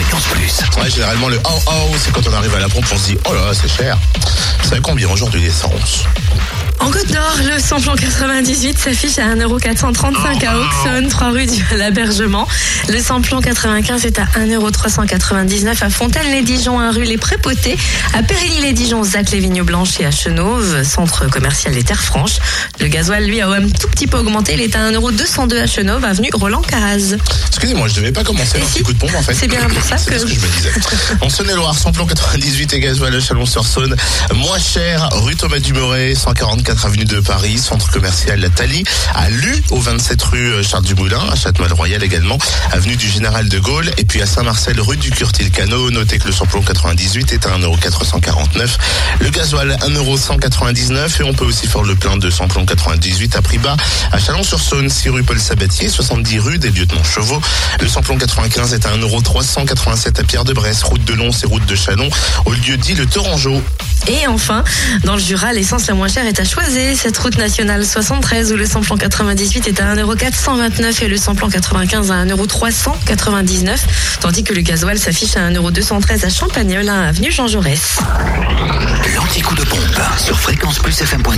Fréquence Plus. Ouais, généralement, le oh oh, c'est quand on arrive à la pompe, on se dit oh là là, c'est cher. Savez combien aujourd'hui l'essence En Côte d'Or, le samplon 98 s'affiche à 1,435€ à Auxonne, 3 rue du l'Abergement. Le samplon 95 est à 1,399€ à Fontaine-les-Dijon, 1 rue Les Prépotés. À Périgny-les-Dijon, Zac les Vignes Blanches et à Chenauve, centre commercial des Terres Franches. Le gasoil, lui, a un tout petit peu augmenté. Il est à 1,202€ à Chenauve, avenue Roland Caraz. Excusez-moi, je devais pas commencer un si. petit coup de pompe en fait. C'est bien ça C'est que- ce que je me disais. En Saône-et-Loire, samplon 98 et gasoil à Chalon-sur-Saône. Moins cher, rue Thomas Dumoret, 144 avenue de Paris, centre commercial La Thalie. À Lu, au 27 rue Charles Dumoulin, à Châtemal-Royal également, avenue du Général de Gaulle. Et puis à Saint-Marcel, rue du Curtil-Cano. Notez que le samplon 98 est à 1,449€. Le gasoil, 1,199€ et on peut aussi faire le plein de samplon 98 à prix bas à Chalon-sur-Saône, 6 rue Paul Sabatier, 70 rue des Lieutenants Chevaux. Le samplon 95 est à 1,387€ à Pierre-de-Bresse, route de Lons et route de Chalon, au lieu dit le Torangeau. Et enfin, dans le Jura, l'essence la moins chère est à Choisey, cette route nationale 73 où le samplon 98 est à 1,429€ et le samplon 95 à 1,399€, tandis que le gasoil s'affiche à 1,213€ à Champagnol, à avenue Jean Jaurès. L'anti-coup de pompe sur fréquenceplusfm.com.